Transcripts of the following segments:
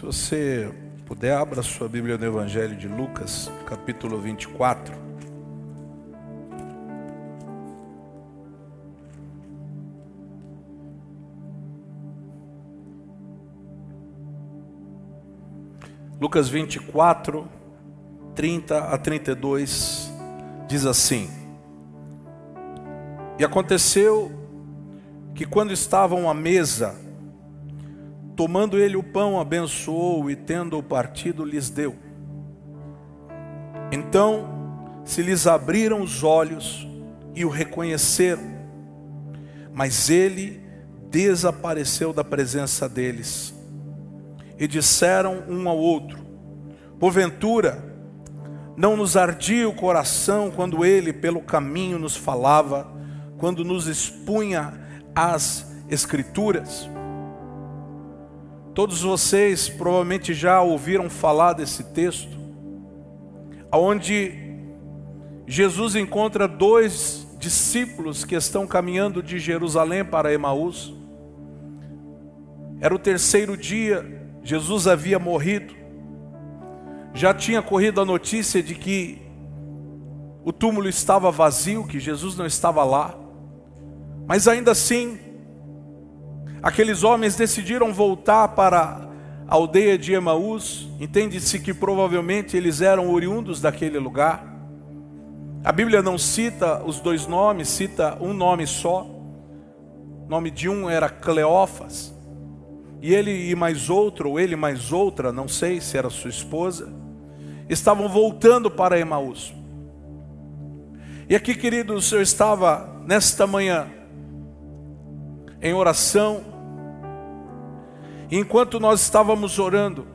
Se você puder, abra sua Bíblia no Evangelho de Lucas, capítulo 24. Lucas 24, 30 a 32, diz assim: E aconteceu que quando estavam à mesa, Tomando ele o pão, abençoou e, tendo-o partido, lhes deu. Então se lhes abriram os olhos e o reconheceram, mas ele desapareceu da presença deles. E disseram um ao outro: Porventura, não nos ardia o coração quando ele pelo caminho nos falava, quando nos expunha as Escrituras? Todos vocês provavelmente já ouviram falar desse texto, onde Jesus encontra dois discípulos que estão caminhando de Jerusalém para Emaús. Era o terceiro dia, Jesus havia morrido. Já tinha corrido a notícia de que o túmulo estava vazio, que Jesus não estava lá. Mas ainda assim, Aqueles homens decidiram voltar para a aldeia de Emaús. Entende-se que provavelmente eles eram oriundos daquele lugar. A Bíblia não cita os dois nomes, cita um nome só. O nome de um era Cleófas. E ele e mais outro, ou ele mais outra, não sei se era sua esposa, estavam voltando para Emaús. E aqui, querido, o Senhor estava nesta manhã em oração, enquanto nós estávamos orando,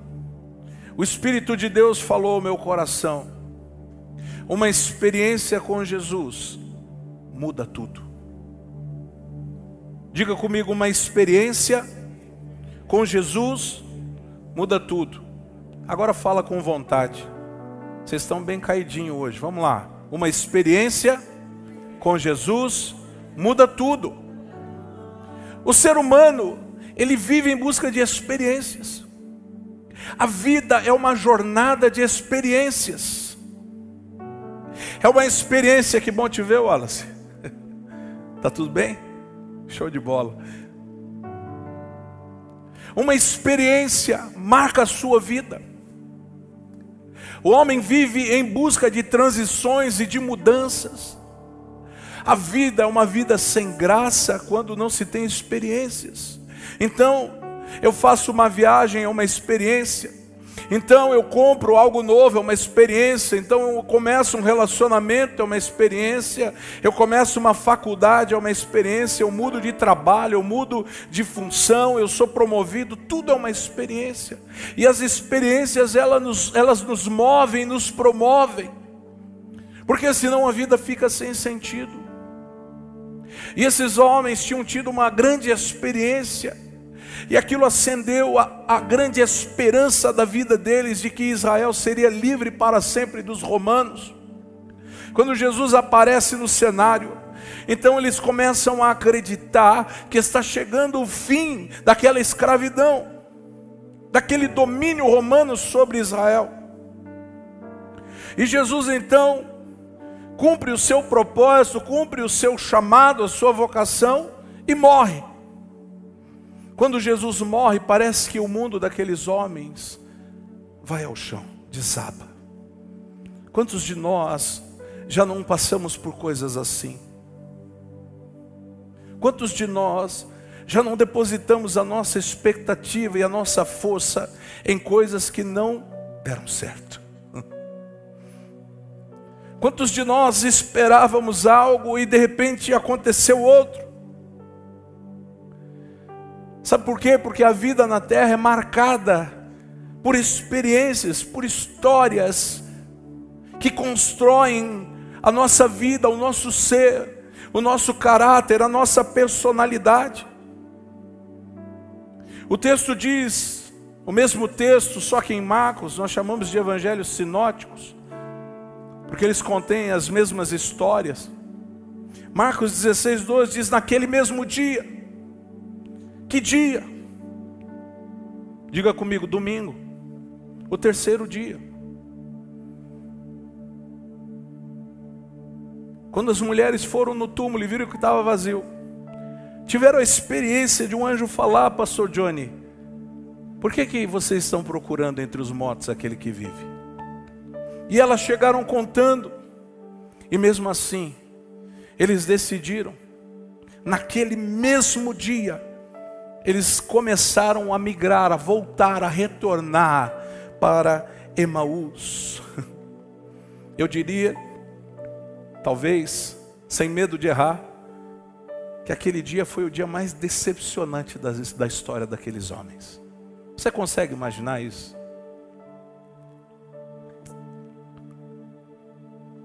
o Espírito de Deus falou ao meu coração: uma experiência com Jesus muda tudo. Diga comigo, uma experiência com Jesus muda tudo. Agora fala com vontade. Vocês estão bem caidinho hoje. Vamos lá. Uma experiência com Jesus muda tudo. O ser humano ele vive em busca de experiências. A vida é uma jornada de experiências. É uma experiência, que bom te ver, Wallace. Tá tudo bem? Show de bola. Uma experiência marca a sua vida. O homem vive em busca de transições e de mudanças. A vida é uma vida sem graça quando não se tem experiências. Então, eu faço uma viagem, é uma experiência. Então eu compro algo novo, é uma experiência. Então eu começo um relacionamento, é uma experiência. Eu começo uma faculdade, é uma experiência. Eu mudo de trabalho, eu mudo de função, eu sou promovido, tudo é uma experiência. E as experiências elas nos, elas nos movem, nos promovem. Porque senão a vida fica sem sentido. E esses homens tinham tido uma grande experiência e aquilo acendeu a, a, grande esperança da vida deles de que Israel seria livre para sempre dos romanos. Quando Jesus aparece no cenário, então eles começam a acreditar que está chegando o fim daquela escravidão, daquele domínio romano sobre Israel. E Jesus então cumpre o seu propósito, cumpre o seu chamado, a sua vocação e morre. Quando Jesus morre, parece que o mundo daqueles homens vai ao chão, desaba. Quantos de nós já não passamos por coisas assim? Quantos de nós já não depositamos a nossa expectativa e a nossa força em coisas que não deram certo? Quantos de nós esperávamos algo e de repente aconteceu outro? Sabe por quê? Porque a vida na terra é marcada por experiências, por histórias que constroem a nossa vida, o nosso ser, o nosso caráter, a nossa personalidade. O texto diz, o mesmo texto, só que em Marcos, nós chamamos de evangelhos sinóticos, porque eles contêm as mesmas histórias. Marcos 16, 12 diz: Naquele mesmo dia, que dia? Diga comigo, domingo, o terceiro dia. Quando as mulheres foram no túmulo e viram que estava vazio, tiveram a experiência de um anjo falar, pastor Johnny, por que, que vocês estão procurando entre os mortos aquele que vive? E elas chegaram contando, e mesmo assim, eles decidiram, naquele mesmo dia, eles começaram a migrar, a voltar, a retornar para Emaús. Eu diria, talvez, sem medo de errar, que aquele dia foi o dia mais decepcionante da história daqueles homens. Você consegue imaginar isso?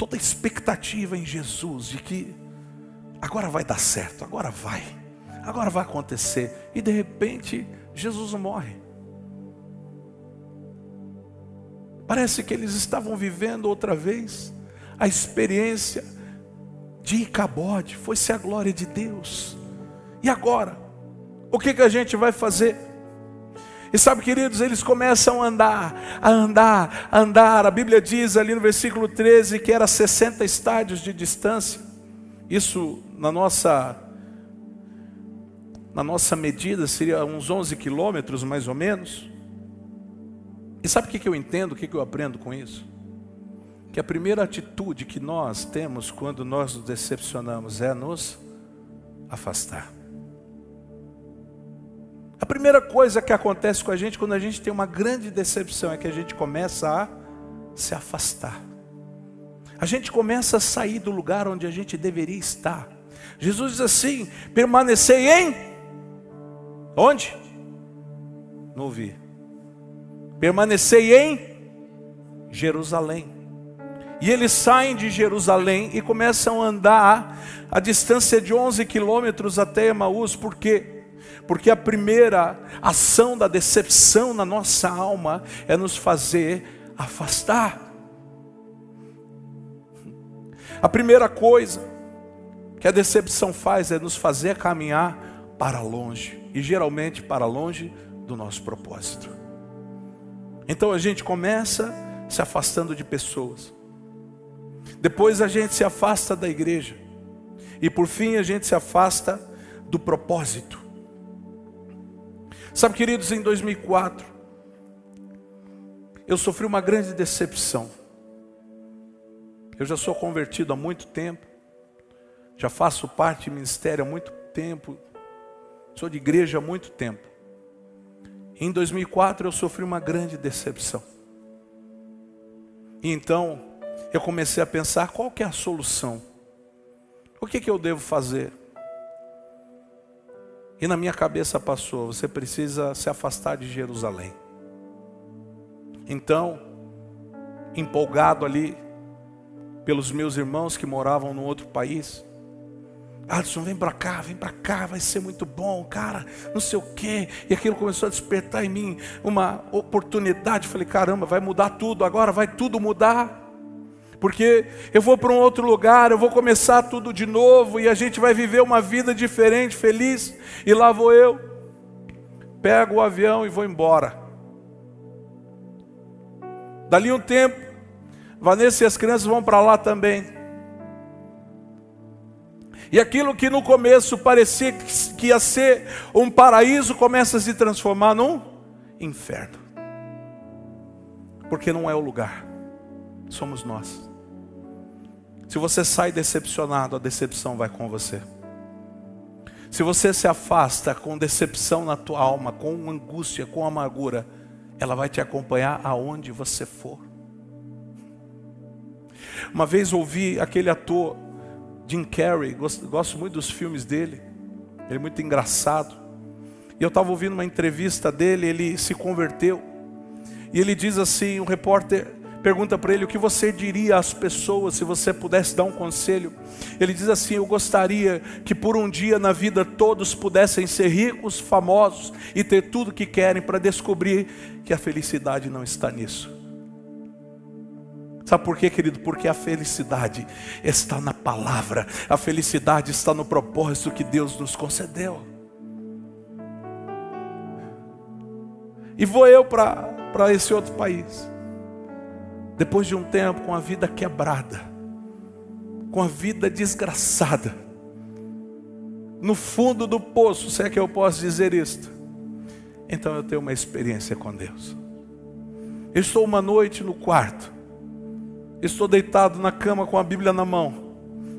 Toda expectativa em Jesus de que agora vai dar certo, agora vai, agora vai acontecer, e de repente Jesus morre. Parece que eles estavam vivendo outra vez a experiência de Icabode, foi-se a glória de Deus. E agora? O que, que a gente vai fazer? E sabe, queridos, eles começam a andar, a andar, a andar. A Bíblia diz ali no versículo 13 que era 60 estádios de distância. Isso na nossa na nossa medida seria uns 11 quilômetros mais ou menos. E sabe o que eu entendo, o que eu aprendo com isso? Que a primeira atitude que nós temos quando nós nos decepcionamos é nos afastar. A primeira coisa que acontece com a gente quando a gente tem uma grande decepção é que a gente começa a se afastar. A gente começa a sair do lugar onde a gente deveria estar. Jesus diz assim: permanecei em onde? Não ouvi. Permanecei em Jerusalém. E eles saem de Jerusalém e começam a andar a distância de 11 quilômetros até Emaús, por quê? Porque a primeira ação da decepção na nossa alma é nos fazer afastar. A primeira coisa que a decepção faz é nos fazer caminhar para longe, e geralmente para longe do nosso propósito. Então a gente começa se afastando de pessoas, depois a gente se afasta da igreja, e por fim a gente se afasta do propósito. Sabe, queridos, em 2004, eu sofri uma grande decepção. Eu já sou convertido há muito tempo, já faço parte do ministério há muito tempo, sou de igreja há muito tempo. Em 2004 eu sofri uma grande decepção. E então eu comecei a pensar qual que é a solução. O que, que eu devo fazer? E na minha cabeça passou: você precisa se afastar de Jerusalém. Então, empolgado ali pelos meus irmãos que moravam no outro país, Adson, vem para cá, vem para cá, vai ser muito bom, cara, não sei o quê. E aquilo começou a despertar em mim uma oportunidade. Falei, caramba, vai mudar tudo, agora vai tudo mudar porque eu vou para um outro lugar, eu vou começar tudo de novo e a gente vai viver uma vida diferente, feliz. E lá vou eu, pego o avião e vou embora. Dali um tempo, Vanessa e as crianças vão para lá também. E aquilo que no começo parecia que ia ser um paraíso começa a se transformar num inferno. Porque não é o lugar, somos nós. Se você sai decepcionado, a decepção vai com você. Se você se afasta com decepção na tua alma, com angústia, com amargura, ela vai te acompanhar aonde você for. Uma vez ouvi aquele ator Jim Carrey, gosto, gosto muito dos filmes dele, ele é muito engraçado. E eu estava ouvindo uma entrevista dele, ele se converteu. E ele diz assim: o repórter pergunta para ele o que você diria às pessoas se você pudesse dar um conselho. Ele diz assim: Eu gostaria que por um dia na vida todos pudessem ser ricos, famosos e ter tudo que querem para descobrir que a felicidade não está nisso. Sabe por quê, querido? Porque a felicidade está na palavra, a felicidade está no propósito que Deus nos concedeu. E vou eu para esse outro país. Depois de um tempo com a vida quebrada, com a vida desgraçada, no fundo do poço, se é que eu posso dizer isto, então eu tenho uma experiência com Deus. Eu estou uma noite no quarto, estou deitado na cama com a Bíblia na mão,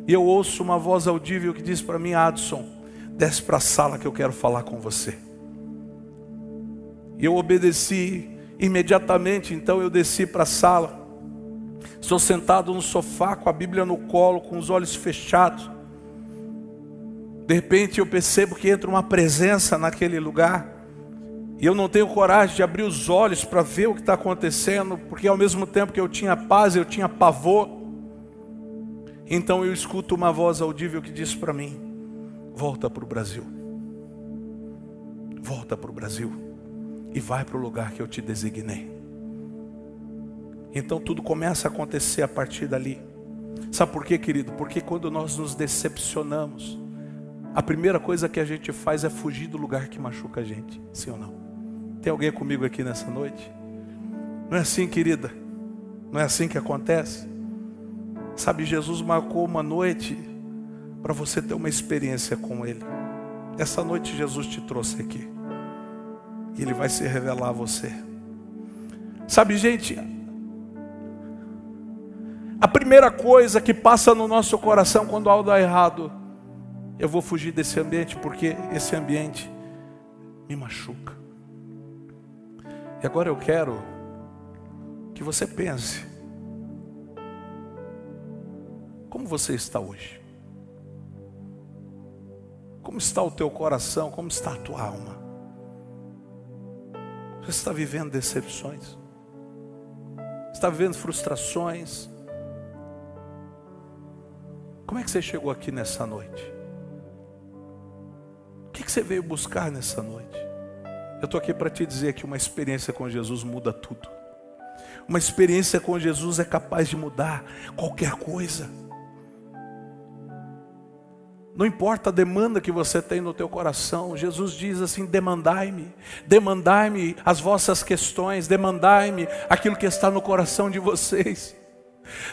e eu ouço uma voz audível que diz para mim: Adson, desce para a sala que eu quero falar com você. E eu obedeci imediatamente, então eu desci para a sala. Estou sentado no sofá com a Bíblia no colo, com os olhos fechados. De repente eu percebo que entra uma presença naquele lugar. E eu não tenho coragem de abrir os olhos para ver o que está acontecendo, porque ao mesmo tempo que eu tinha paz, eu tinha pavor. Então eu escuto uma voz audível que diz para mim: volta para o Brasil. Volta para o Brasil e vai para o lugar que eu te designei. Então tudo começa a acontecer a partir dali. Sabe por quê, querido? Porque quando nós nos decepcionamos, a primeira coisa que a gente faz é fugir do lugar que machuca a gente, sim ou não? Tem alguém comigo aqui nessa noite? Não é assim, querida? Não é assim que acontece? Sabe, Jesus marcou uma noite para você ter uma experiência com Ele. Essa noite Jesus te trouxe aqui. E Ele vai se revelar a você. Sabe, gente, a primeira coisa que passa no nosso coração quando algo dá errado, eu vou fugir desse ambiente porque esse ambiente me machuca. E agora eu quero que você pense: como você está hoje? Como está o teu coração? Como está a tua alma? Você está vivendo decepções? Está vivendo frustrações? Como é que você chegou aqui nessa noite? O que você veio buscar nessa noite? Eu estou aqui para te dizer que uma experiência com Jesus muda tudo. Uma experiência com Jesus é capaz de mudar qualquer coisa. Não importa a demanda que você tem no teu coração, Jesus diz assim: demandai-me, demandai-me as vossas questões, demandai-me aquilo que está no coração de vocês.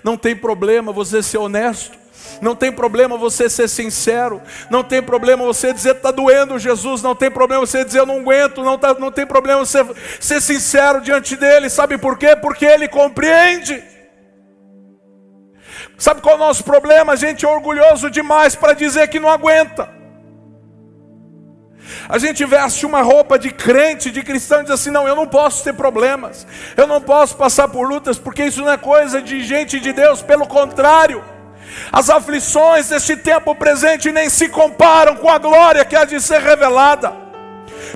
Não tem problema você ser honesto, não tem problema você ser sincero. Não tem problema você dizer está doendo Jesus. Não tem problema você dizer eu não aguento. Não, tá, não tem problema você ser sincero diante dele. Sabe por quê? Porque ele compreende. Sabe qual é o nosso problema? A gente é orgulhoso demais para dizer que não aguenta. A gente veste uma roupa de crente, de cristão, e diz assim: não, eu não posso ter problemas, eu não posso passar por lutas, porque isso não é coisa de gente de Deus, pelo contrário. As aflições deste tempo presente nem se comparam com a glória que há de ser revelada.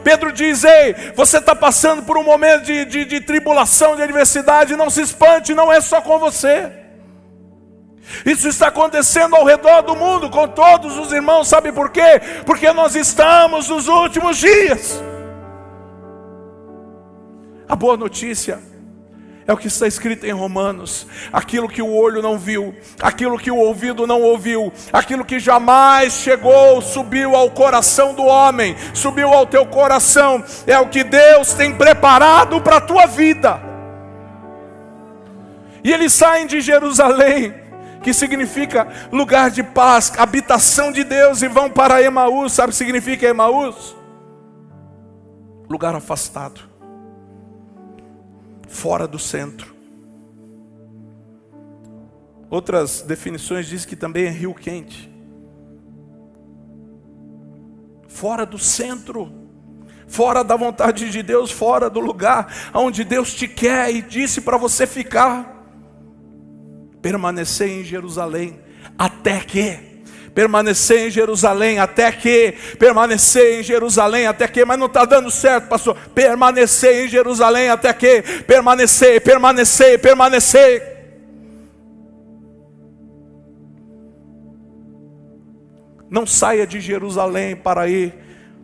Pedro diz: Ei, você está passando por um momento de, de, de tribulação, de adversidade, não se espante, não é só com você. Isso está acontecendo ao redor do mundo, com todos os irmãos, sabe por quê? Porque nós estamos nos últimos dias. A boa notícia é o que está escrito em Romanos: aquilo que o olho não viu, aquilo que o ouvido não ouviu, aquilo que jamais chegou, subiu ao coração do homem, subiu ao teu coração, é o que Deus tem preparado para a tua vida. E eles saem de Jerusalém, que significa lugar de paz, habitação de Deus, e vão para Emaús. Sabe o que significa Emaús? Lugar afastado fora do centro. Outras definições dizem que também é rio quente. Fora do centro, fora da vontade de Deus, fora do lugar onde Deus te quer e disse para você ficar. Permanecer em Jerusalém até que permanecer em Jerusalém até que, permanecer em Jerusalém até que, mas não está dando certo, pastor. Permanecer em Jerusalém até que, permanecer, permanecer, permanecer. Não saia de Jerusalém para ir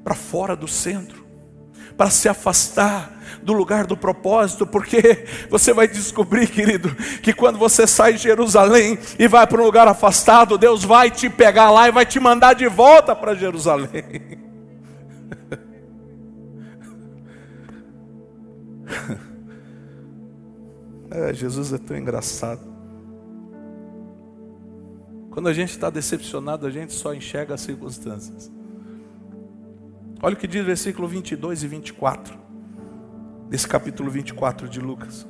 para fora do centro, para se afastar do lugar do propósito, porque você vai descobrir, querido, que quando você sai de Jerusalém e vai para um lugar afastado, Deus vai te pegar lá e vai te mandar de volta para Jerusalém. É, Jesus é tão engraçado. Quando a gente está decepcionado, a gente só enxerga as circunstâncias. Olha o que diz versículo 22 e 24, desse capítulo 24 de Lucas.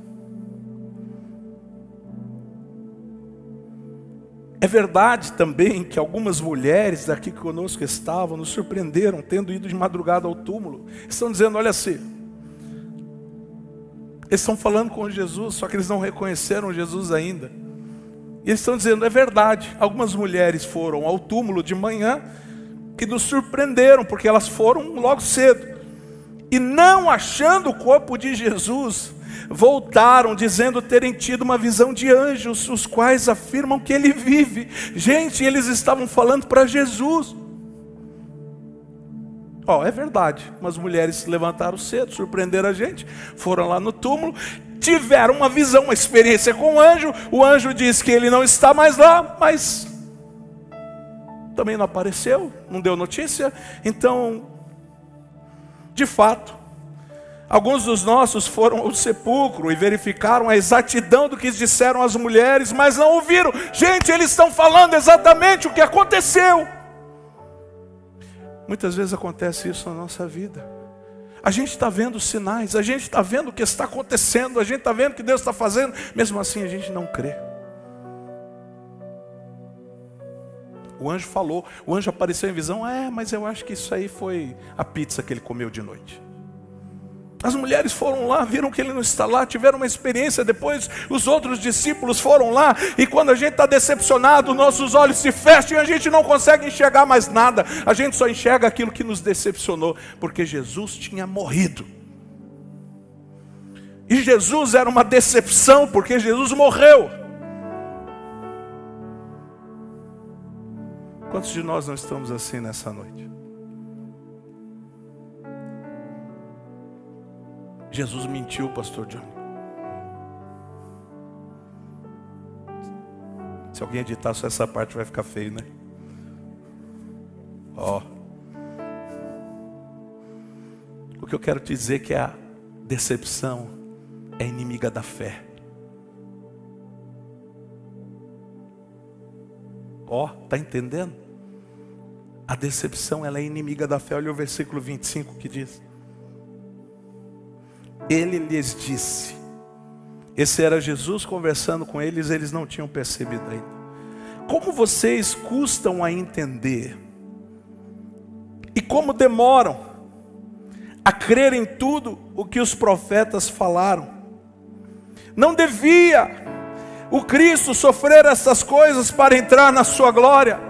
É verdade também que algumas mulheres daqui conosco estavam nos surpreenderam, tendo ido de madrugada ao túmulo. Estão dizendo: olha assim, eles estão falando com Jesus, só que eles não reconheceram Jesus ainda. E eles estão dizendo: é verdade, algumas mulheres foram ao túmulo de manhã que nos surpreenderam, porque elas foram logo cedo. E não achando o corpo de Jesus, voltaram dizendo terem tido uma visão de anjos, os quais afirmam que ele vive. Gente, eles estavam falando para Jesus. Ó, oh, é verdade. Umas mulheres se levantaram cedo, surpreenderam a gente, foram lá no túmulo, tiveram uma visão, uma experiência com o anjo. O anjo disse que ele não está mais lá, mas também não apareceu, não deu notícia. Então, de fato, Alguns dos nossos foram ao sepulcro e verificaram a exatidão do que disseram as mulheres, mas não ouviram. Gente, eles estão falando exatamente o que aconteceu. Muitas vezes acontece isso na nossa vida. A gente está vendo sinais, a gente está vendo o que está acontecendo, a gente está vendo o que Deus está fazendo, mesmo assim a gente não crê. O anjo falou, o anjo apareceu em visão, é, mas eu acho que isso aí foi a pizza que ele comeu de noite. As mulheres foram lá, viram que ele não está lá, tiveram uma experiência. Depois, os outros discípulos foram lá, e quando a gente está decepcionado, nossos olhos se fecham e a gente não consegue enxergar mais nada. A gente só enxerga aquilo que nos decepcionou, porque Jesus tinha morrido. E Jesus era uma decepção, porque Jesus morreu. Quantos de nós não estamos assim nessa noite? Jesus mentiu, pastor John. Se alguém editar só essa parte vai ficar feio, né? Ó. O que eu quero te dizer é que a decepção é inimiga da fé. Ó, tá entendendo? A decepção ela é inimiga da fé. Olha o versículo 25 que diz: ele lhes disse. Esse era Jesus conversando com eles, eles não tinham percebido ainda. Como vocês custam a entender, e como demoram a crer em tudo o que os profetas falaram. Não devia o Cristo sofrer essas coisas para entrar na sua glória.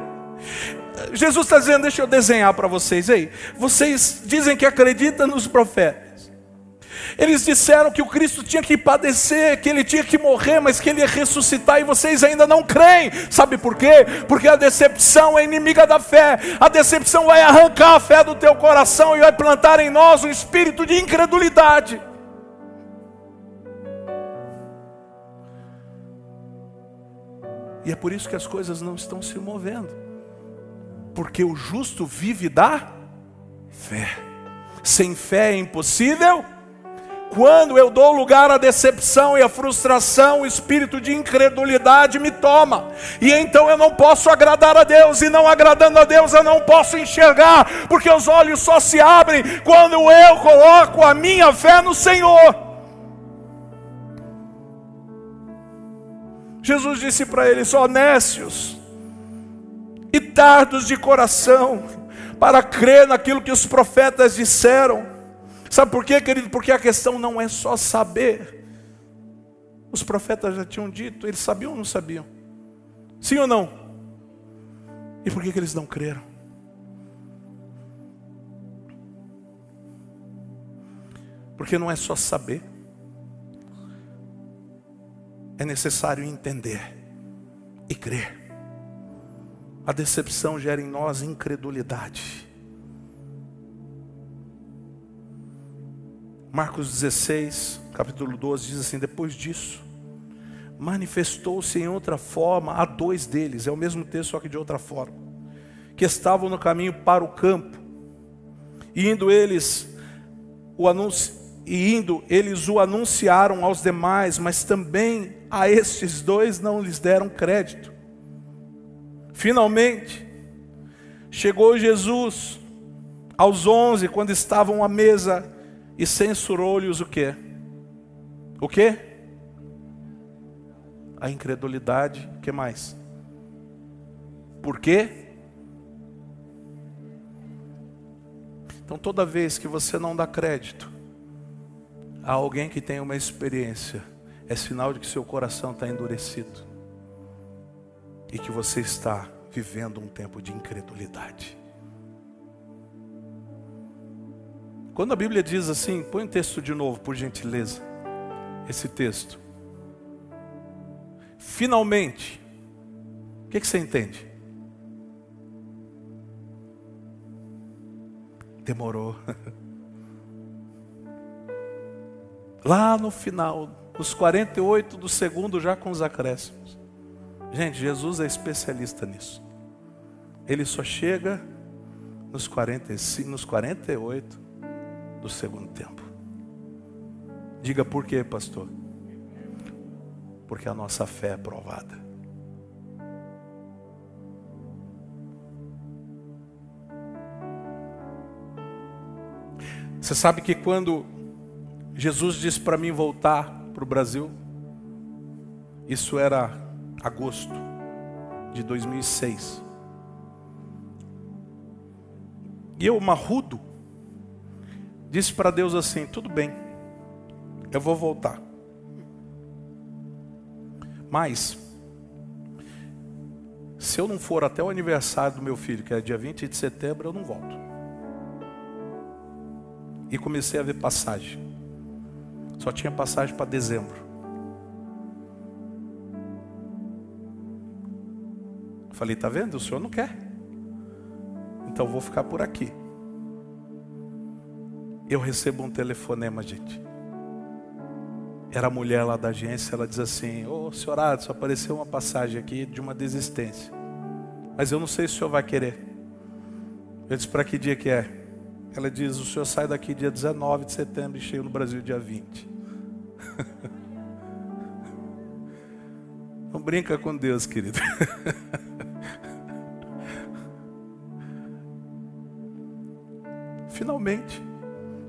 Jesus está dizendo, deixa eu desenhar para vocês aí. Vocês dizem que acreditam nos profetas. Eles disseram que o Cristo tinha que padecer, que ele tinha que morrer, mas que ele ia ressuscitar, e vocês ainda não creem. Sabe por quê? Porque a decepção é inimiga da fé. A decepção vai arrancar a fé do teu coração e vai plantar em nós um espírito de incredulidade. E é por isso que as coisas não estão se movendo. Porque o justo vive da fé. Sem fé é impossível quando eu dou lugar à decepção e à frustração, o espírito de incredulidade me toma. E então eu não posso agradar a Deus, e não agradando a Deus eu não posso enxergar, porque os olhos só se abrem quando eu coloco a minha fé no Senhor. Jesus disse para eles: honestos e tardos de coração, para crer naquilo que os profetas disseram. Sabe por quê, querido? Porque a questão não é só saber. Os profetas já tinham dito, eles sabiam ou não sabiam? Sim ou não? E por que, que eles não creram? Porque não é só saber, é necessário entender e crer. A decepção gera em nós incredulidade. Marcos 16, capítulo 12, diz assim: Depois disso, manifestou-se em outra forma a dois deles, é o mesmo texto, só que de outra forma, que estavam no caminho para o campo, e indo eles, o anúncio, e indo, eles o anunciaram aos demais, mas também a estes dois não lhes deram crédito. Finalmente, chegou Jesus aos onze, quando estavam à mesa, e censurou-lhes o quê? O quê? A incredulidade, o que mais? Por quê? Então, toda vez que você não dá crédito a alguém que tem uma experiência, é sinal de que seu coração está endurecido e que você está vivendo um tempo de incredulidade. Quando a Bíblia diz assim, põe o texto de novo, por gentileza, esse texto. Finalmente, o que, que você entende? Demorou. Lá no final, os 48 do segundo, já com os acréscimos. Gente, Jesus é especialista nisso. Ele só chega nos 45, nos 48 do segundo tempo. Diga por quê, pastor? Porque a nossa fé é provada. Você sabe que quando Jesus disse para mim voltar para o Brasil, isso era agosto de 2006. E eu, marrudo, disse para Deus assim: tudo bem, eu vou voltar. Mas, se eu não for até o aniversário do meu filho, que é dia 20 de setembro, eu não volto e comecei a ver passagem. Só tinha passagem para dezembro. Falei, tá vendo? O senhor não quer. Então vou ficar por aqui. Eu recebo um telefonema, gente. Era a mulher lá da agência, ela diz assim: Ô oh, senhor Adson, apareceu uma passagem aqui de uma desistência. Mas eu não sei se o senhor vai querer. Eu disse: para que dia que é? Ela diz: O senhor sai daqui dia 19 de setembro e chega no Brasil dia 20. Não brinca com Deus, querido. Finalmente,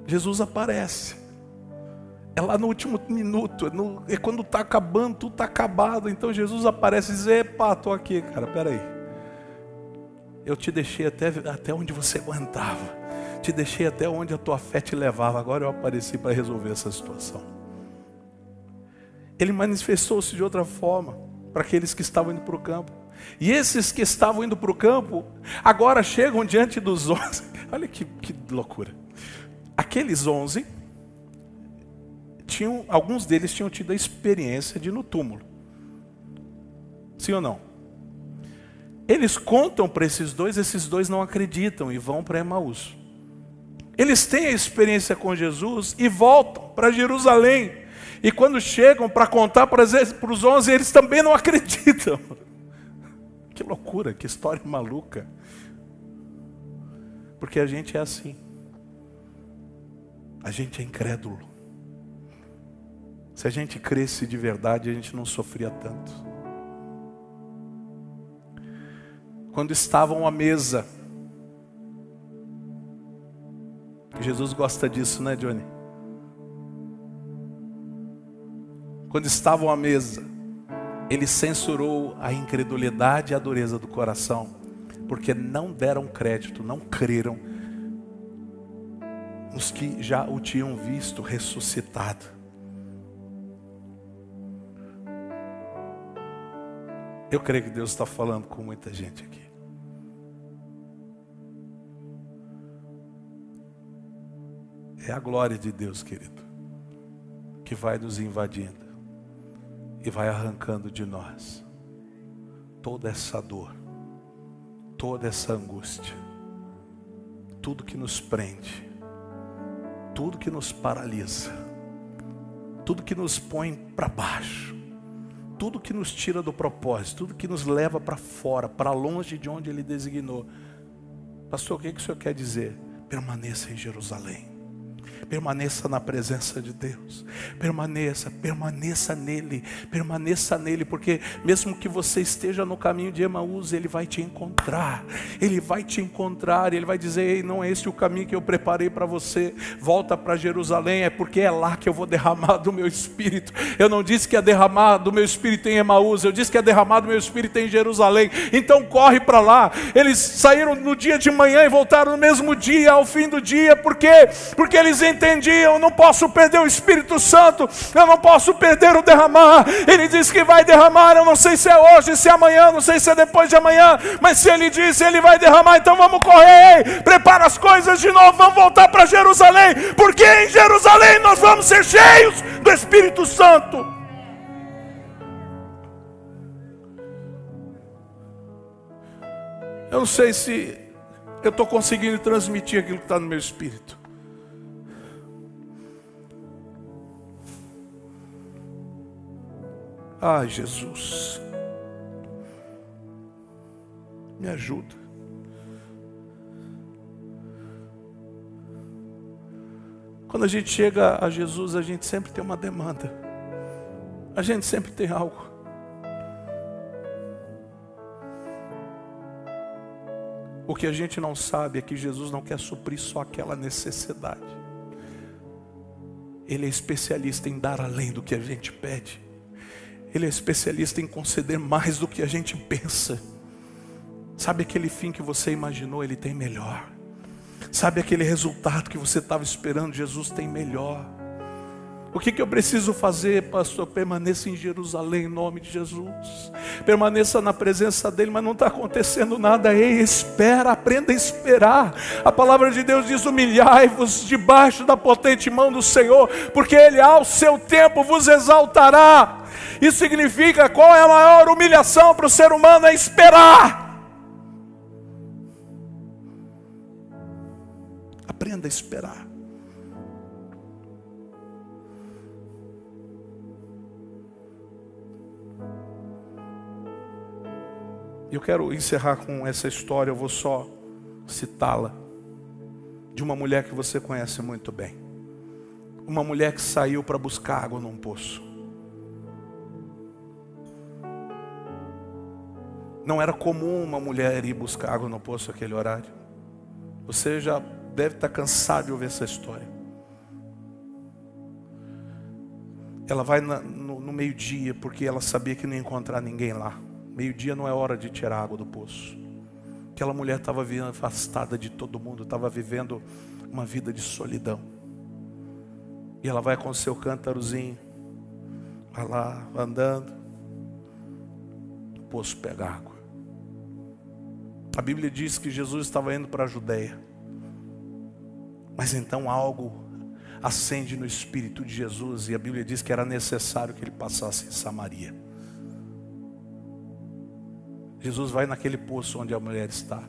Jesus aparece. É lá no último minuto, é, no, é quando está acabando, tudo está acabado. Então Jesus aparece e diz: Epa, estou aqui, cara, peraí. Eu te deixei até, até onde você aguentava te deixei até onde a tua fé te levava, agora eu apareci para resolver essa situação. Ele manifestou-se de outra forma para aqueles que estavam indo para o campo. E esses que estavam indo para o campo, agora chegam diante dos onze. Olha que, que loucura. Aqueles onze, tinham, alguns deles tinham tido a experiência de ir no túmulo. Sim ou não? Eles contam para esses dois, esses dois não acreditam e vão para Emaús. Eles têm a experiência com Jesus e voltam para Jerusalém. E quando chegam para contar para os onze, eles também não acreditam. Que loucura, que história maluca. Porque a gente é assim. A gente é incrédulo. Se a gente cresce de verdade, a gente não sofria tanto. Quando estavam à mesa, Jesus gosta disso, né, Johnny? Quando estavam à mesa, ele censurou a incredulidade e a dureza do coração, porque não deram crédito, não creram nos que já o tinham visto ressuscitado. Eu creio que Deus está falando com muita gente aqui. É a glória de Deus, querido, que vai nos invadindo e vai arrancando de nós toda essa dor, toda essa angústia, tudo que nos prende, tudo que nos paralisa, tudo que nos põe para baixo, tudo que nos tira do propósito, tudo que nos leva para fora, para longe de onde Ele designou. Pastor, o que, que o senhor quer dizer? Permaneça em Jerusalém Permaneça na presença de Deus. Permaneça, permaneça nele, permaneça nele, porque mesmo que você esteja no caminho de Emaús, ele vai te encontrar. Ele vai te encontrar, ele vai dizer: Ei, não é esse o caminho que eu preparei para você. Volta para Jerusalém, é porque é lá que eu vou derramar do meu espírito. Eu não disse que ia derramar do meu espírito em Emaús, eu disse que ia derramar do meu espírito em Jerusalém. Então corre para lá. Eles saíram no dia de manhã e voltaram no mesmo dia, ao fim do dia, por quê? Porque eles entendiam, não posso perder o Espírito Santo, eu não posso perder o derramar. Ele diz que vai derramar, eu não sei se é hoje, se é amanhã, não sei se é depois de amanhã, mas se ele disse, ele vai derramar, então vamos correr, prepara as coisas de novo, vamos voltar para Jerusalém, porque em Jerusalém nós vamos ser cheios do Espírito Santo. Eu não sei se eu estou conseguindo transmitir aquilo que está no meu espírito. Ai, Jesus, me ajuda. Quando a gente chega a Jesus, a gente sempre tem uma demanda, a gente sempre tem algo. O que a gente não sabe é que Jesus não quer suprir só aquela necessidade. Ele é especialista em dar além do que a gente pede. Ele é especialista em conceder mais do que a gente pensa. Sabe aquele fim que você imaginou, ele tem melhor. Sabe aquele resultado que você estava esperando, Jesus tem melhor. O que, que eu preciso fazer, pastor? Permaneça em Jerusalém, em nome de Jesus. Permaneça na presença dEle, mas não está acontecendo nada. Ei, espera, aprenda a esperar. A palavra de Deus diz: humilhai-vos debaixo da potente mão do Senhor, porque Ele ao seu tempo vos exaltará. Isso significa qual é a maior humilhação para o ser humano? É esperar. Aprenda a esperar. Eu quero encerrar com essa história, eu vou só citá-la, de uma mulher que você conhece muito bem. Uma mulher que saiu para buscar água num poço. Não era comum uma mulher ir buscar água no poço naquele horário. Você já deve estar cansado de ouvir essa história. Ela vai na, no, no meio-dia porque ela sabia que não ia encontrar ninguém lá. Meio-dia não é hora de tirar água do poço. Aquela mulher estava vivendo afastada de todo mundo, estava vivendo uma vida de solidão. E ela vai com seu cântarozinho, vai lá andando, o poço pega água. A Bíblia diz que Jesus estava indo para a Judéia. Mas então algo acende no espírito de Jesus e a Bíblia diz que era necessário que ele passasse em Samaria. Jesus vai naquele poço onde a mulher está.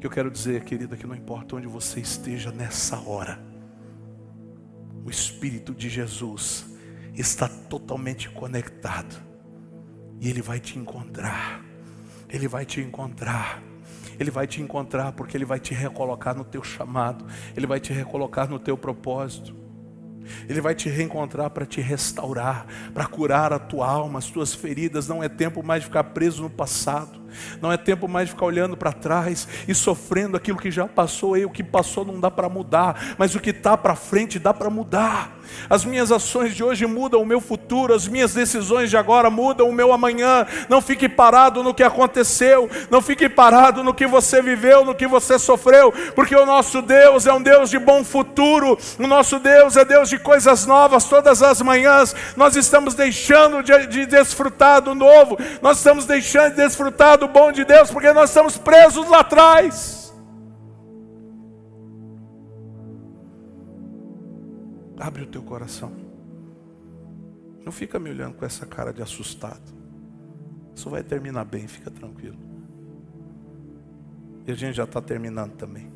Que eu quero dizer, querida, que não importa onde você esteja nessa hora, o Espírito de Jesus está totalmente conectado e ele vai te encontrar. Ele vai te encontrar. Ele vai te encontrar porque ele vai te recolocar no teu chamado, ele vai te recolocar no teu propósito. Ele vai te reencontrar para te restaurar, para curar a tua alma, as tuas feridas. Não é tempo mais de ficar preso no passado. Não é tempo mais de ficar olhando para trás e sofrendo aquilo que já passou. E o que passou não dá para mudar, mas o que está para frente dá para mudar. As minhas ações de hoje mudam o meu futuro, as minhas decisões de agora mudam o meu amanhã. Não fique parado no que aconteceu, não fique parado no que você viveu, no que você sofreu, porque o nosso Deus é um Deus de bom futuro, o nosso Deus é Deus de coisas novas todas as manhãs. Nós estamos deixando de, de desfrutar do novo, nós estamos deixando de desfrutar do do bom de Deus, porque nós estamos presos lá atrás. Abre o teu coração. Não fica me olhando com essa cara de assustado. Isso vai terminar bem, fica tranquilo. E a gente já está terminando também.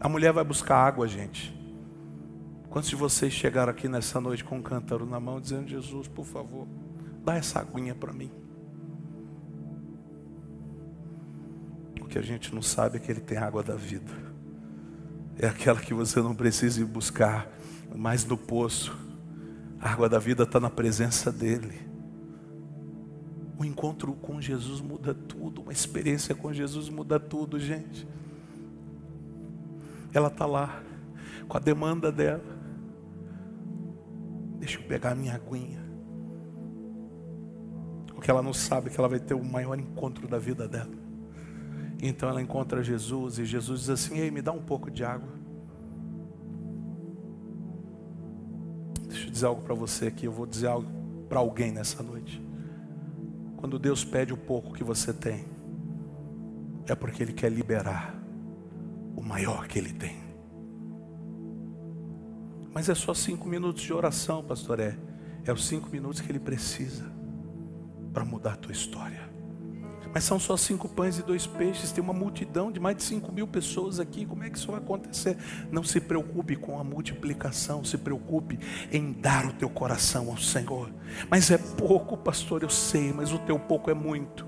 A mulher vai buscar água, gente. Quantos de vocês chegaram aqui nessa noite com um cântaro na mão, dizendo: Jesus, por favor, Dá essa aguinha para mim. O que a gente não sabe é que Ele tem água da vida. É aquela que você não precisa ir buscar mais no poço. A água da vida está na presença dEle. O encontro com Jesus muda tudo, uma experiência com Jesus muda tudo, gente. Ela está lá, com a demanda dela. Deixa eu pegar a minha aguinha. Porque ela não sabe que ela vai ter o maior encontro da vida dela. Então ela encontra Jesus e Jesus diz assim: Ei, me dá um pouco de água. Deixa eu dizer algo para você aqui. Eu vou dizer algo para alguém nessa noite. Quando Deus pede o pouco que você tem, é porque Ele quer liberar o maior que Ele tem. Mas é só cinco minutos de oração, pastor. É, é os cinco minutos que Ele precisa para mudar a tua história. Mas são só cinco pães e dois peixes. Tem uma multidão de mais de cinco mil pessoas aqui. Como é que isso vai acontecer? Não se preocupe com a multiplicação. Se preocupe em dar o teu coração ao Senhor. Mas é pouco, pastor, eu sei. Mas o teu pouco é muito.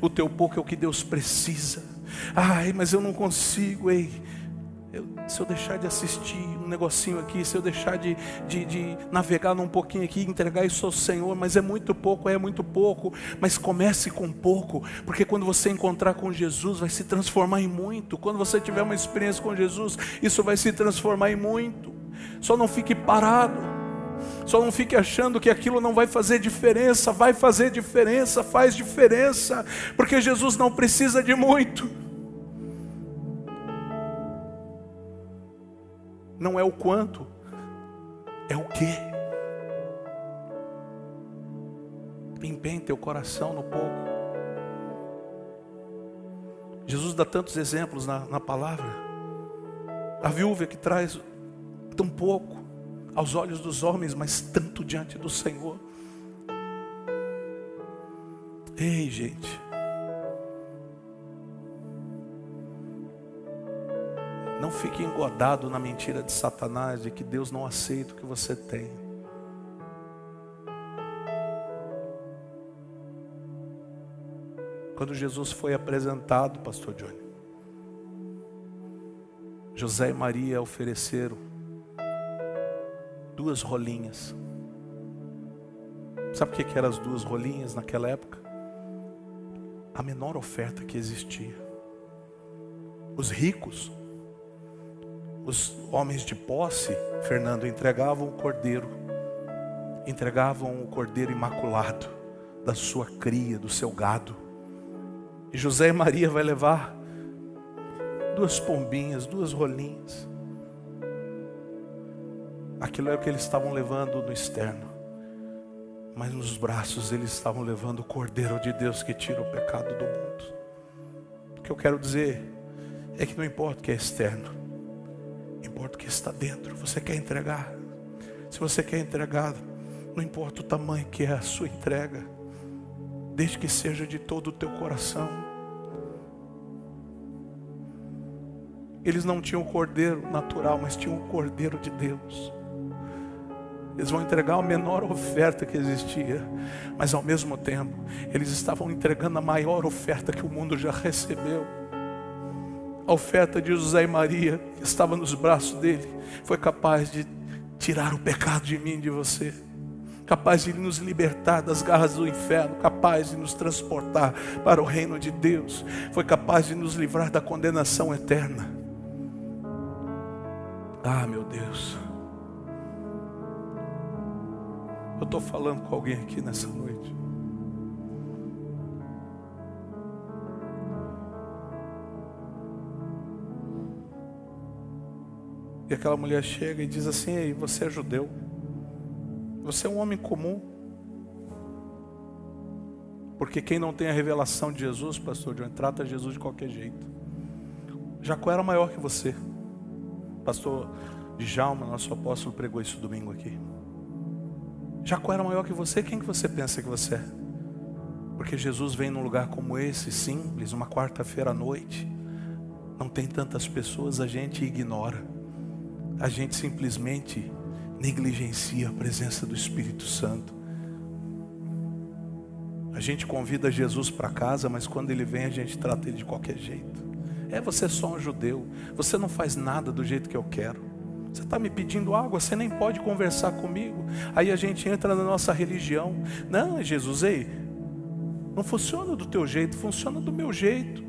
O teu pouco é o que Deus precisa. Ai, mas eu não consigo, ei. Eu, se eu deixar de assistir um negocinho aqui, se eu deixar de, de, de, navegar num pouquinho aqui, entregar isso ao Senhor, mas é muito pouco, é muito pouco, mas comece com pouco, porque quando você encontrar com Jesus, vai se transformar em muito. Quando você tiver uma experiência com Jesus, isso vai se transformar em muito. Só não fique parado. Só não fique achando que aquilo não vai fazer diferença, vai fazer diferença, faz diferença, porque Jesus não precisa de muito. Não é o quanto, é o que. Empenhe teu coração no pouco. Jesus dá tantos exemplos na, na palavra. A viúva que traz tão pouco aos olhos dos homens, mas tanto diante do Senhor. Ei, gente. Não fique engodado na mentira de Satanás de que Deus não aceita o que você tem. Quando Jesus foi apresentado, pastor Johnny, José e Maria ofereceram duas rolinhas. Sabe o que eram as duas rolinhas naquela época? A menor oferta que existia. Os ricos os homens de posse, Fernando, entregavam o cordeiro, entregavam o cordeiro imaculado da sua cria, do seu gado. E José e Maria vai levar duas pombinhas, duas rolinhas. Aquilo é o que eles estavam levando no externo. Mas nos braços eles estavam levando o Cordeiro de Deus que tira o pecado do mundo. O que eu quero dizer é que não importa o que é externo, importa o que está dentro. Você quer entregar? Se você quer entregar, não importa o tamanho que é a sua entrega, desde que seja de todo o teu coração. Eles não tinham o cordeiro natural, mas tinham o cordeiro de Deus. Eles vão entregar a menor oferta que existia, mas ao mesmo tempo, eles estavam entregando a maior oferta que o mundo já recebeu a oferta de José e Maria, que estava nos braços dele, foi capaz de tirar o pecado de mim e de você, capaz de nos libertar das garras do inferno, capaz de nos transportar para o reino de Deus, foi capaz de nos livrar da condenação eterna. Ah, meu Deus. Eu estou falando com alguém aqui nessa noite. E aquela mulher chega e diz assim: Ei, você é judeu, você é um homem comum. Porque quem não tem a revelação de Jesus, pastor John, trata Jesus de qualquer jeito. Jacó era maior que você. Pastor Djalma, nosso apóstolo, pregou isso domingo aqui. Jacó era maior que você, quem que você pensa que você é? Porque Jesus vem num lugar como esse, simples, uma quarta-feira à noite. Não tem tantas pessoas, a gente ignora a gente simplesmente negligencia a presença do Espírito Santo. A gente convida Jesus para casa, mas quando ele vem, a gente trata ele de qualquer jeito. É, você é só um judeu. Você não faz nada do jeito que eu quero. Você está me pedindo água, você nem pode conversar comigo. Aí a gente entra na nossa religião. Não, Jesus, ei, não funciona do teu jeito, funciona do meu jeito.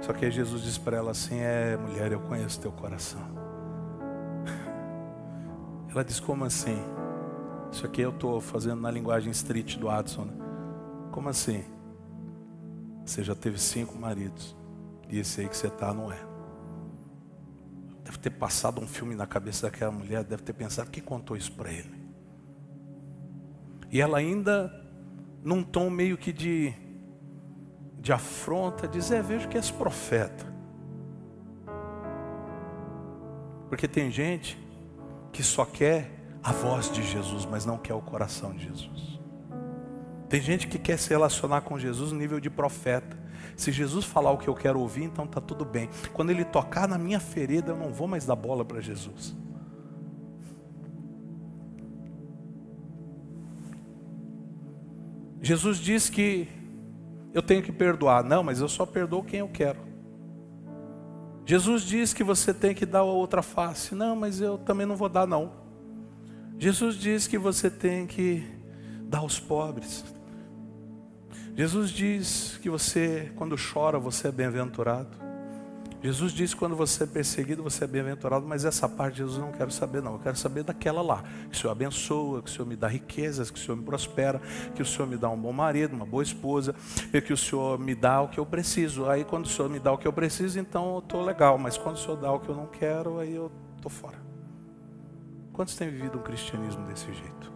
Só que aí Jesus diz para ela assim: É, mulher, eu conheço teu coração. Ela diz: Como assim? Isso aqui eu estou fazendo na linguagem street do Adson. Né? Como assim? Você já teve cinco maridos. E esse aí que você está não é. Deve ter passado um filme na cabeça daquela mulher, deve ter pensado, quem contou isso para ele? E ela ainda, num tom meio que de, de afronta, diz, é, vejo que és profeta. Porque tem gente que só quer a voz de Jesus, mas não quer o coração de Jesus. Tem gente que quer se relacionar com Jesus no nível de profeta. Se Jesus falar o que eu quero ouvir, então está tudo bem. Quando ele tocar na minha ferida, eu não vou mais dar bola para Jesus. Jesus diz que eu tenho que perdoar. Não, mas eu só perdoo quem eu quero. Jesus diz que você tem que dar a outra face. Não, mas eu também não vou dar, não. Jesus diz que você tem que dar aos pobres. Jesus diz que você, quando chora, você é bem-aventurado. Jesus diz que quando você é perseguido, você é bem-aventurado, mas essa parte Jesus não quero saber, não. Eu quero saber daquela lá. Que o Senhor abençoa, que o Senhor me dá riquezas, que o Senhor me prospera, que o Senhor me dá um bom marido, uma boa esposa, e que o Senhor me dá o que eu preciso. Aí quando o Senhor me dá o que eu preciso, então eu estou legal. Mas quando o Senhor dá o que eu não quero, aí eu estou fora. Quantos têm vivido um cristianismo desse jeito?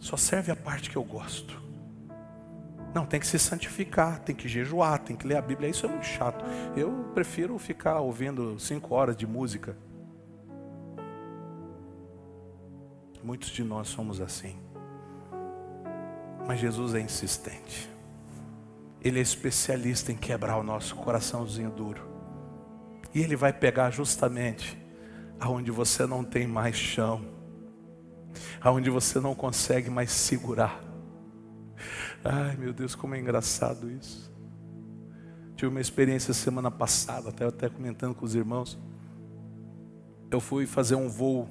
Só serve a parte que eu gosto. Não, tem que se santificar, tem que jejuar, tem que ler a Bíblia. Isso é muito chato. Eu prefiro ficar ouvindo cinco horas de música. Muitos de nós somos assim. Mas Jesus é insistente. Ele é especialista em quebrar o nosso coraçãozinho duro. E ele vai pegar justamente aonde você não tem mais chão, aonde você não consegue mais segurar. Ai meu Deus, como é engraçado isso. Tive uma experiência semana passada, até até comentando com os irmãos. Eu fui fazer um voo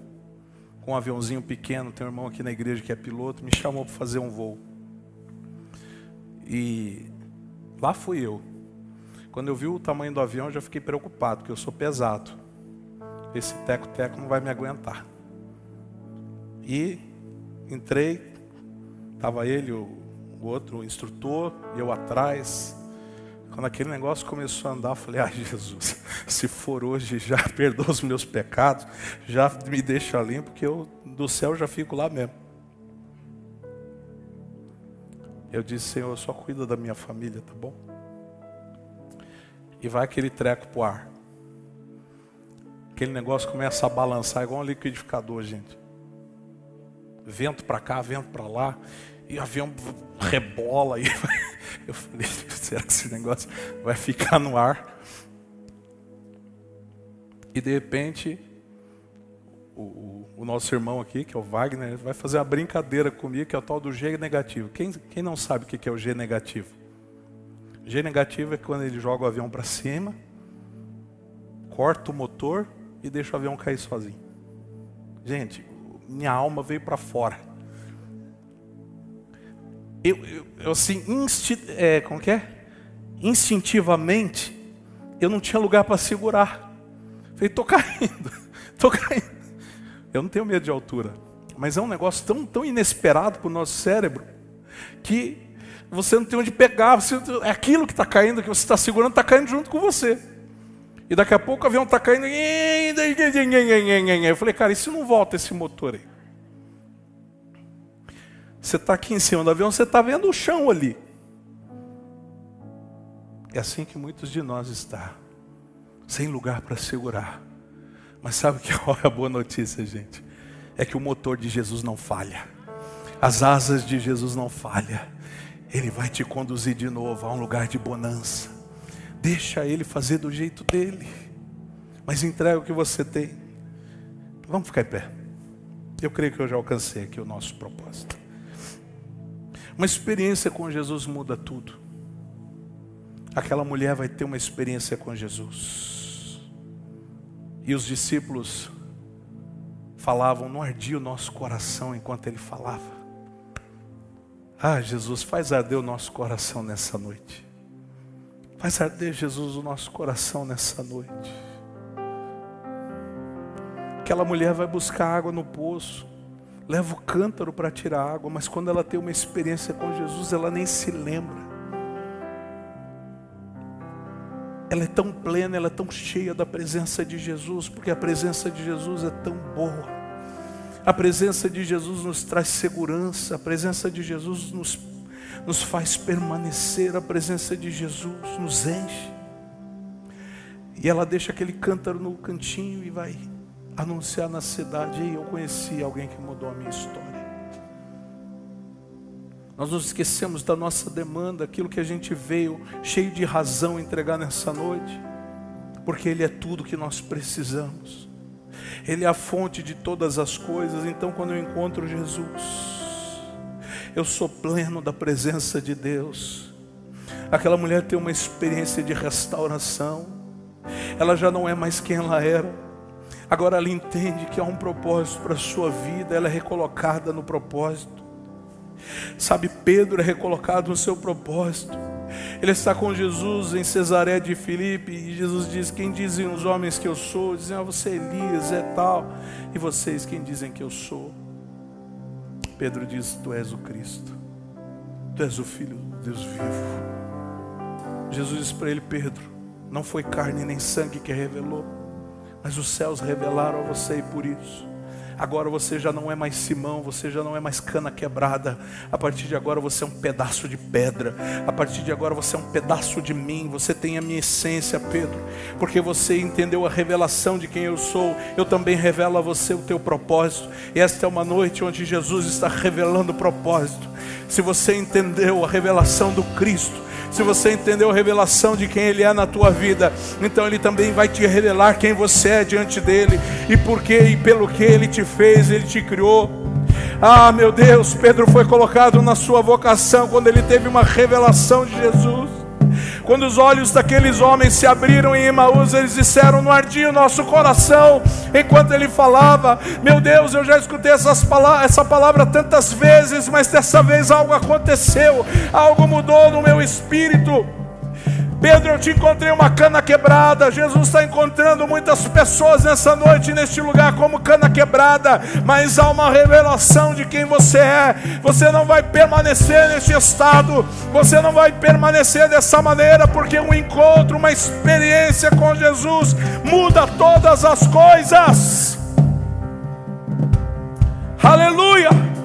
com um aviãozinho pequeno. Tem um irmão aqui na igreja que é piloto, me chamou para fazer um voo. E lá fui eu. Quando eu vi o tamanho do avião, já fiquei preocupado, porque eu sou pesado esse teco-teco não vai me aguentar. E entrei, estava ele, o, o outro instrutor, eu atrás. Quando aquele negócio começou a andar, eu falei: Ai, Jesus, se for hoje, já perdoa os meus pecados, já me deixa limpo, porque eu do céu já fico lá mesmo. Eu disse: Senhor, só cuida da minha família, tá bom? E vai aquele treco pro ar. Aquele negócio começa a balançar igual um liquidificador, gente. Vento para cá, vento para lá, e o avião rebola. E eu falei, será que esse negócio vai ficar no ar? E de repente, o, o, nosso irmão aqui, que é o Wagner, vai fazer uma brincadeira comigo, que é o tal do G negativo. Quem, quem não sabe o que é o G negativo? G negativo é quando ele joga o avião para cima, corta o motor e deixa o avião cair sozinho. Gente, minha alma veio para fora. Eu, eu, eu assim, insti é, como que é? Instintivamente, eu não tinha lugar para segurar. Falei, tô caindo, tô caindo. Eu não tenho medo de altura, mas é um negócio tão, tão inesperado para o nosso cérebro que você não tem onde pegar. Você, é aquilo que está caindo, que você está segurando, está caindo junto com você. E daqui a pouco o avião está caindo. Eu falei, cara, se não volta esse motor aí? Você está aqui em cima do avião, você está vendo o chão ali. É assim que muitos de nós está, sem lugar para segurar. Mas sabe que é a boa notícia, gente? É que o motor de Jesus não falha. As asas de Jesus não falham. Ele vai te conduzir de novo a um lugar de bonança. Deixa ele fazer do jeito dele. Mas entrega o que você tem. Vamos ficar em pé. Eu creio que eu já alcancei aqui o nosso propósito. Uma experiência com Jesus muda tudo. Aquela mulher vai ter uma experiência com Jesus. E os discípulos falavam, não ardia o nosso coração enquanto ele falava. Ah, Jesus, faz arder o nosso coração nessa noite. Faz arder, Jesus, o nosso coração nessa noite. Aquela mulher vai buscar água no poço, leva o cântaro para tirar água, mas quando ela tem uma experiência com Jesus, ela nem se lembra. Ela é tão plena, ela é tão cheia da presença de Jesus, porque a presença de Jesus é tão boa. A presença de Jesus nos traz segurança, a presença de Jesus nos, nos faz permanecer, a presença de Jesus nos enche. E ela deixa aquele cântaro no cantinho e vai anunciar na cidade: Ei, eu conheci alguém que mudou a minha história. Nós nos esquecemos da nossa demanda, aquilo que a gente veio cheio de razão entregar nessa noite, porque Ele é tudo que nós precisamos. Ele é a fonte de todas as coisas. Então, quando eu encontro Jesus, eu sou pleno da presença de Deus. Aquela mulher tem uma experiência de restauração. Ela já não é mais quem ela era. Agora ela entende que há um propósito para a sua vida, ela é recolocada no propósito. Sabe, Pedro é recolocado no seu propósito. Ele está com Jesus em Cesaré de Filipe e Jesus diz: Quem dizem os homens que eu sou? Dizem: Ah, você é Elias, é tal. E vocês, quem dizem que eu sou? Pedro diz: Tu és o Cristo, tu és o Filho de Deus vivo. Jesus diz para ele: Pedro, não foi carne nem sangue que revelou, mas os céus revelaram a você e por isso Agora você já não é mais Simão, você já não é mais cana quebrada. A partir de agora você é um pedaço de pedra. A partir de agora você é um pedaço de mim. Você tem a minha essência, Pedro. Porque você entendeu a revelação de quem eu sou. Eu também revelo a você o teu propósito. E esta é uma noite onde Jesus está revelando o propósito. Se você entendeu a revelação do Cristo, se você entendeu a revelação de quem Ele é na tua vida, então Ele também vai te revelar quem você é diante dEle e por que e pelo que Ele te fez, Ele te criou. Ah, meu Deus, Pedro foi colocado na sua vocação quando ele teve uma revelação de Jesus. Quando os olhos daqueles homens se abriram em Emaús, eles disseram: Não ardia o nosso coração enquanto ele falava. Meu Deus, eu já escutei essas palavras, essa palavra tantas vezes, mas dessa vez algo aconteceu, algo mudou no meu espírito. Pedro, eu te encontrei uma cana quebrada. Jesus está encontrando muitas pessoas nessa noite, neste lugar, como cana quebrada. Mas há uma revelação de quem você é. Você não vai permanecer neste estado. Você não vai permanecer dessa maneira, porque um encontro, uma experiência com Jesus muda todas as coisas. Aleluia!